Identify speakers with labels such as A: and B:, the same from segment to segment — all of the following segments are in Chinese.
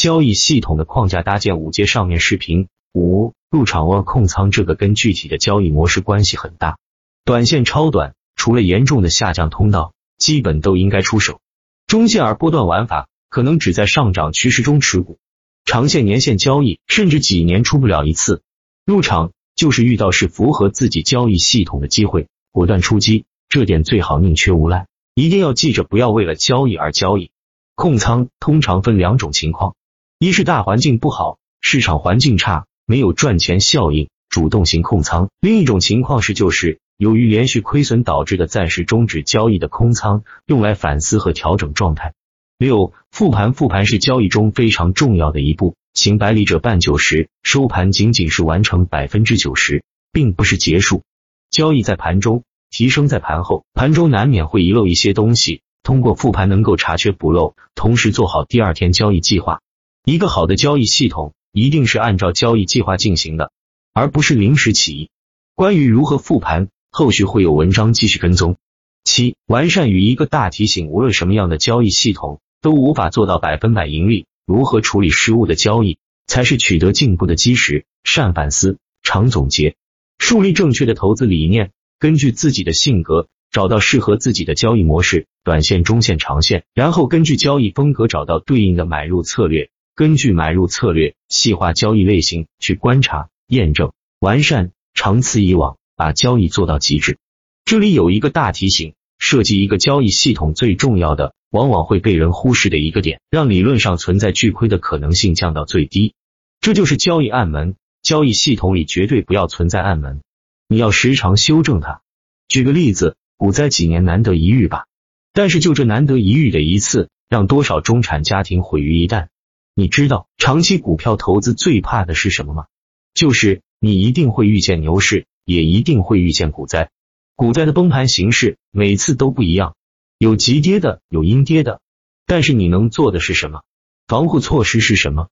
A: 交易系统的框架搭建五阶，上面视频五入场或控仓，这个跟具体的交易模式关系很大。短线超短，除了严重的下降通道，基本都应该出手。中线而波段玩法，可能只在上涨趋势中持股。长线、年线交易，甚至几年出不了一次。入场就是遇到是符合自己交易系统的机会，果断出击。这点最好宁缺毋滥，一定要记着，不要为了交易而交易。控仓通常分两种情况，一是大环境不好，市场环境差，没有赚钱效应，主动型控仓；另一种情况是就是由于连续亏损导致的暂时终止交易的空仓，用来反思和调整状态。六复盘，复盘是交易中非常重要的一步。行百里者半九十，收盘仅仅是完成百分之九十，并不是结束。交易在盘中，提升在盘后，盘中难免会遗漏一些东西，通过复盘能够查缺补漏，同时做好第二天交易计划。一个好的交易系统一定是按照交易计划进行的，而不是临时起意。关于如何复盘，后续会有文章继续跟踪。七完善与一个大提醒，无论什么样的交易系统。都无法做到百分百盈利，如何处理失误的交易才是取得进步的基石。善反思，常总结，树立正确的投资理念，根据自己的性格找到适合自己的交易模式，短线、中线、长线，然后根据交易风格找到对应的买入策略，根据买入策略细化交易类型去观察、验证、完善，长此以往，把交易做到极致。这里有一个大提醒：设计一个交易系统最重要的。往往会被人忽视的一个点，让理论上存在巨亏的可能性降到最低。这就是交易暗门。交易系统里绝对不要存在暗门，你要时常修正它。举个例子，股灾几年难得一遇吧，但是就这难得一遇的一次，让多少中产家庭毁于一旦。你知道长期股票投资最怕的是什么吗？就是你一定会遇见牛市，也一定会遇见股灾。股灾的崩盘形式每次都不一样。有急跌的，有阴跌的，但是你能做的是什么？防护措施是什么？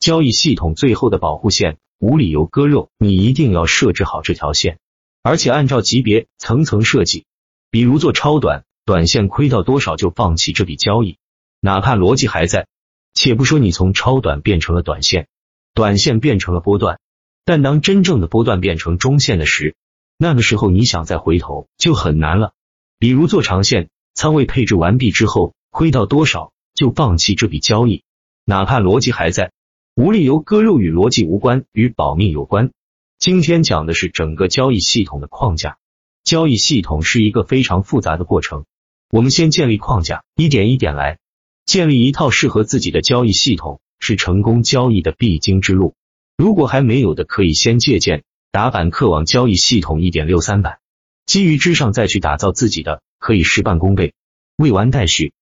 A: 交易系统最后的保护线，无理由割肉，你一定要设置好这条线，而且按照级别层层设计。比如做超短，短线亏到多少就放弃这笔交易，哪怕逻辑还在。且不说你从超短变成了短线，短线变成了波段，但当真正的波段变成中线的时，那个时候你想再回头就很难了。比如做长线。仓位配置完毕之后，亏到多少就放弃这笔交易，哪怕逻辑还在。无理由割肉与逻辑无关，与保命有关。今天讲的是整个交易系统的框架。交易系统是一个非常复杂的过程，我们先建立框架，一点一点来，建立一套适合自己的交易系统，是成功交易的必经之路。如果还没有的，可以先借鉴打板客网交易系统一点六三版，基于之上再去打造自己的。可以事半功倍。未完待续。